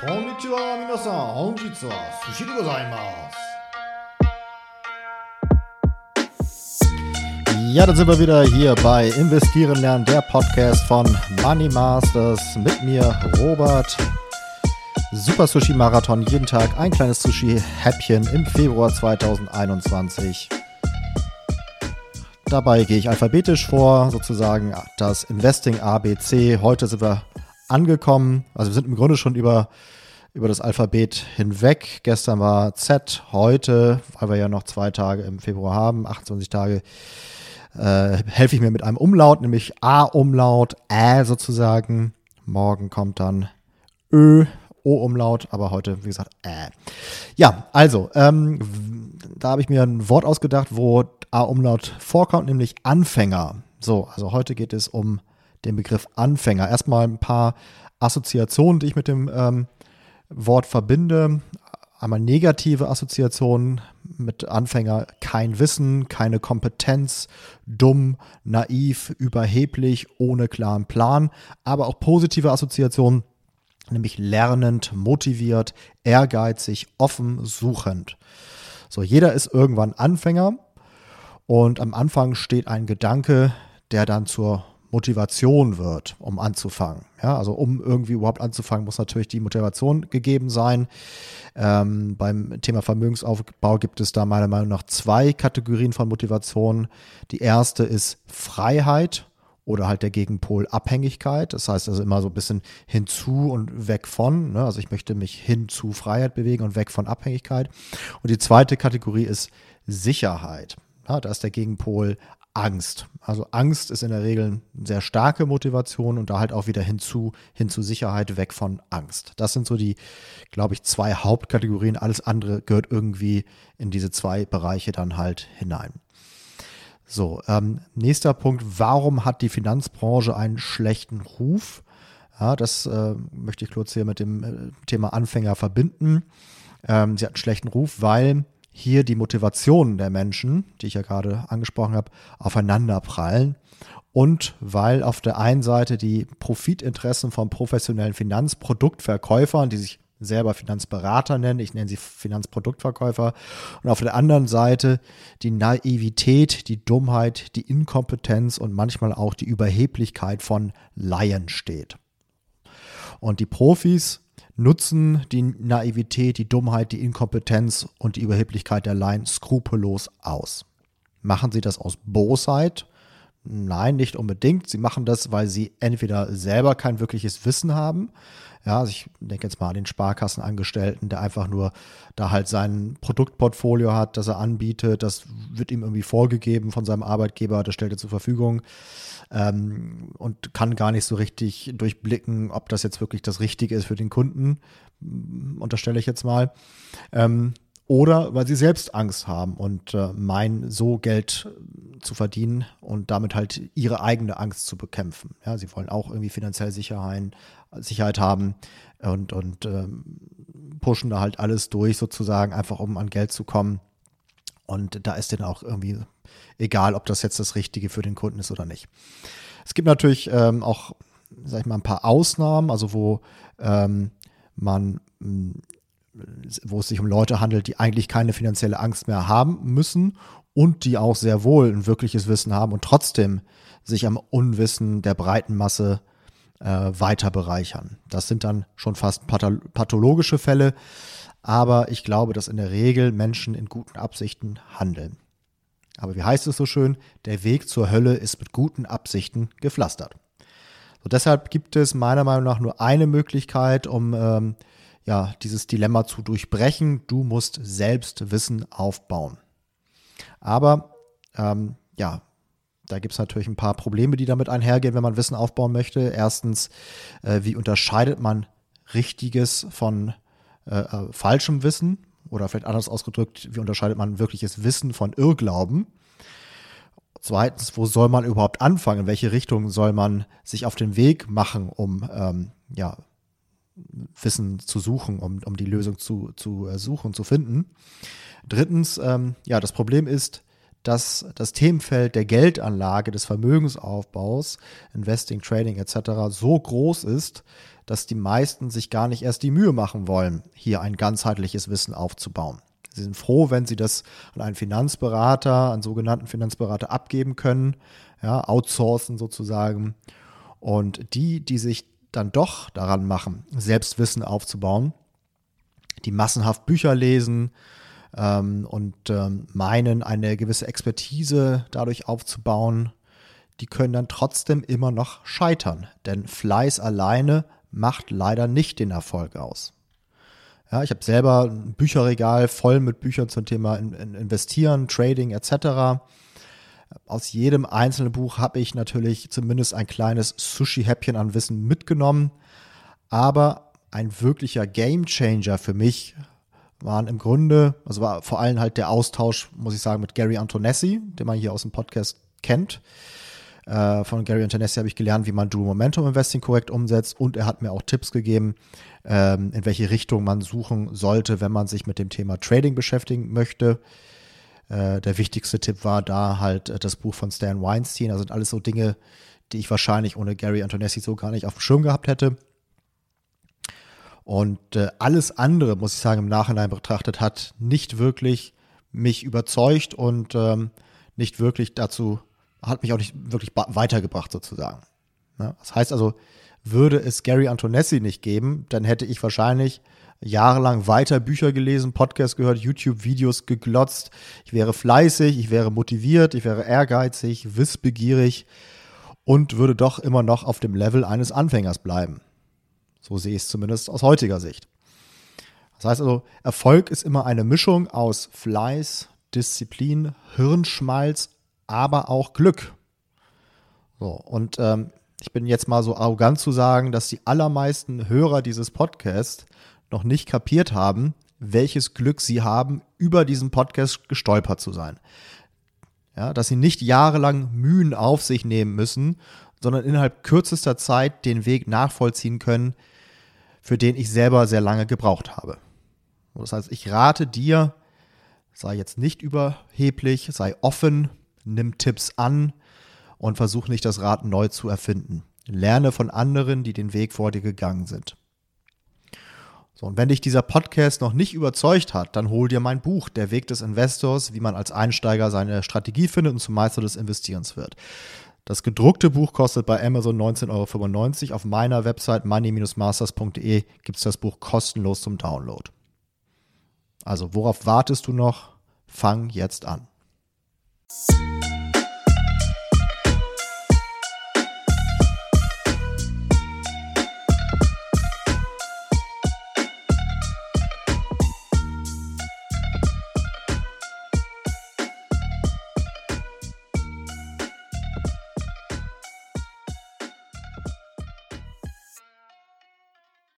こんにちは皆さん本日は寿司でございます Ja, dann sind wir wieder hier bei Investieren lernen, der Podcast von Money Masters mit mir, Robert. Super Sushi Marathon, jeden Tag ein kleines Sushi-Häppchen im Februar 2021. Dabei gehe ich alphabetisch vor, sozusagen das Investing ABC. Heute sind wir angekommen. Also wir sind im Grunde schon über, über das Alphabet hinweg. Gestern war Z, heute, weil wir ja noch zwei Tage im Februar haben, 28 Tage, äh, helfe ich mir mit einem Umlaut, nämlich A-Umlaut, Ä sozusagen. Morgen kommt dann Ö, O-Umlaut, aber heute, wie gesagt, Ä. Ja, also, ähm, da habe ich mir ein Wort ausgedacht, wo A-Umlaut vorkommt, nämlich Anfänger. So, also heute geht es um den Begriff Anfänger. Erstmal ein paar Assoziationen, die ich mit dem ähm, Wort verbinde. Einmal negative Assoziationen mit Anfänger, kein Wissen, keine Kompetenz, dumm, naiv, überheblich, ohne klaren Plan. Aber auch positive Assoziationen, nämlich lernend, motiviert, ehrgeizig, offen, suchend. So, jeder ist irgendwann Anfänger und am Anfang steht ein Gedanke, der dann zur Motivation wird, um anzufangen. Ja, also um irgendwie überhaupt anzufangen, muss natürlich die Motivation gegeben sein. Ähm, beim Thema Vermögensaufbau gibt es da meiner Meinung nach zwei Kategorien von Motivation. Die erste ist Freiheit oder halt der Gegenpol Abhängigkeit. Das heißt also immer so ein bisschen hinzu und weg von. Ne? Also ich möchte mich hin zu Freiheit bewegen und weg von Abhängigkeit. Und die zweite Kategorie ist Sicherheit. Ja, da ist der Gegenpol Angst. Also Angst ist in der Regel eine sehr starke Motivation und da halt auch wieder hinzu, hin zu Sicherheit, weg von Angst. Das sind so die, glaube ich, zwei Hauptkategorien. Alles andere gehört irgendwie in diese zwei Bereiche dann halt hinein. So, ähm, nächster Punkt. Warum hat die Finanzbranche einen schlechten Ruf? Ja, das äh, möchte ich kurz hier mit dem äh, Thema Anfänger verbinden. Ähm, sie hat einen schlechten Ruf, weil hier die Motivationen der Menschen, die ich ja gerade angesprochen habe, aufeinander prallen und weil auf der einen Seite die Profitinteressen von professionellen Finanzproduktverkäufern, die sich selber Finanzberater nennen, ich nenne sie Finanzproduktverkäufer, und auf der anderen Seite die Naivität, die Dummheit, die Inkompetenz und manchmal auch die Überheblichkeit von Laien steht. Und die Profis nutzen die Naivität, die Dummheit, die Inkompetenz und die Überheblichkeit der Laien skrupellos aus. Machen sie das aus Bosheit? Nein, nicht unbedingt. Sie machen das, weil sie entweder selber kein wirkliches Wissen haben. Ja, also ich denke jetzt mal an den Sparkassenangestellten, der einfach nur da halt sein Produktportfolio hat, das er anbietet. Das wird ihm irgendwie vorgegeben von seinem Arbeitgeber, das stellt er zur Verfügung ähm, und kann gar nicht so richtig durchblicken, ob das jetzt wirklich das Richtige ist für den Kunden, unterstelle ich jetzt mal. Ähm, oder weil sie selbst Angst haben und äh, meinen, so Geld zu verdienen und damit halt ihre eigene Angst zu bekämpfen. Ja, sie wollen auch irgendwie finanziell Sicherheit, Sicherheit haben und, und ähm, pushen da halt alles durch, sozusagen, einfach um an Geld zu kommen. Und da ist denen auch irgendwie egal, ob das jetzt das Richtige für den Kunden ist oder nicht. Es gibt natürlich ähm, auch, sag ich mal, ein paar Ausnahmen, also wo ähm, man wo es sich um Leute handelt, die eigentlich keine finanzielle Angst mehr haben müssen und die auch sehr wohl ein wirkliches Wissen haben und trotzdem sich am Unwissen der breiten Masse äh, weiter bereichern. Das sind dann schon fast pathologische Fälle, aber ich glaube, dass in der Regel Menschen in guten Absichten handeln. Aber wie heißt es so schön, der Weg zur Hölle ist mit guten Absichten gepflastert. So, deshalb gibt es meiner Meinung nach nur eine Möglichkeit, um ähm, ja, dieses Dilemma zu durchbrechen. Du musst selbst Wissen aufbauen. Aber ähm, ja, da gibt es natürlich ein paar Probleme, die damit einhergehen, wenn man Wissen aufbauen möchte. Erstens, äh, wie unterscheidet man richtiges von äh, äh, falschem Wissen? Oder vielleicht anders ausgedrückt, wie unterscheidet man wirkliches Wissen von Irrglauben? Zweitens, wo soll man überhaupt anfangen? In welche Richtung soll man sich auf den Weg machen, um ähm, ja, Wissen zu suchen, um, um die Lösung zu, zu äh, suchen, zu finden. Drittens, ähm, ja, das Problem ist, dass das Themenfeld der Geldanlage, des Vermögensaufbaus, Investing, Trading etc. so groß ist, dass die meisten sich gar nicht erst die Mühe machen wollen, hier ein ganzheitliches Wissen aufzubauen. Sie sind froh, wenn sie das an einen Finanzberater, einen sogenannten Finanzberater abgeben können, ja, outsourcen sozusagen. Und die, die sich dann doch daran machen, Selbstwissen aufzubauen, die massenhaft Bücher lesen ähm, und ähm, meinen, eine gewisse Expertise dadurch aufzubauen, die können dann trotzdem immer noch scheitern. Denn Fleiß alleine macht leider nicht den Erfolg aus. Ja, ich habe selber ein Bücherregal voll mit Büchern zum Thema Investieren, Trading etc. Aus jedem einzelnen Buch habe ich natürlich zumindest ein kleines Sushi-Häppchen an Wissen mitgenommen. Aber ein wirklicher Game-Changer für mich waren im Grunde, also war vor allem halt der Austausch, muss ich sagen, mit Gary Antonessi, den man hier aus dem Podcast kennt. Äh, von Gary Antonessi habe ich gelernt, wie man Dual Momentum Investing korrekt umsetzt und er hat mir auch Tipps gegeben, ähm, in welche Richtung man suchen sollte, wenn man sich mit dem Thema Trading beschäftigen möchte. Äh, der wichtigste Tipp war da halt äh, das Buch von Stan Weinstein. Sind alles so Dinge, die ich wahrscheinlich ohne Gary Antonessi so gar nicht auf dem Schirm gehabt hätte. Und äh, alles andere, muss ich sagen, im Nachhinein betrachtet, hat nicht wirklich mich überzeugt und ähm, nicht wirklich dazu hat mich auch nicht wirklich weitergebracht sozusagen. Ne? Das heißt also, würde es Gary Antonessi nicht geben, dann hätte ich wahrscheinlich jahrelang weiter Bücher gelesen, Podcasts gehört, YouTube-Videos geglotzt. Ich wäre fleißig, ich wäre motiviert, ich wäre ehrgeizig, wissbegierig und würde doch immer noch auf dem Level eines Anfängers bleiben. So sehe ich es zumindest aus heutiger Sicht. Das heißt also, Erfolg ist immer eine Mischung aus Fleiß, Disziplin, Hirnschmalz aber auch Glück. So, und ähm, ich bin jetzt mal so arrogant zu sagen, dass die allermeisten Hörer dieses Podcasts noch nicht kapiert haben, welches Glück sie haben, über diesen Podcast gestolpert zu sein. Ja, dass sie nicht jahrelang Mühen auf sich nehmen müssen, sondern innerhalb kürzester Zeit den Weg nachvollziehen können, für den ich selber sehr lange gebraucht habe. Das heißt, ich rate dir, sei jetzt nicht überheblich, sei offen, nimm Tipps an und versuch nicht das Rad neu zu erfinden. Lerne von anderen, die den Weg vor dir gegangen sind. So, und wenn dich dieser Podcast noch nicht überzeugt hat, dann hol dir mein Buch, Der Weg des Investors, wie man als Einsteiger seine Strategie findet und zum Meister des Investierens wird. Das gedruckte Buch kostet bei Amazon 19,95 Euro. Auf meiner Website money-masters.de gibt es das Buch kostenlos zum Download. Also, worauf wartest du noch? Fang jetzt an.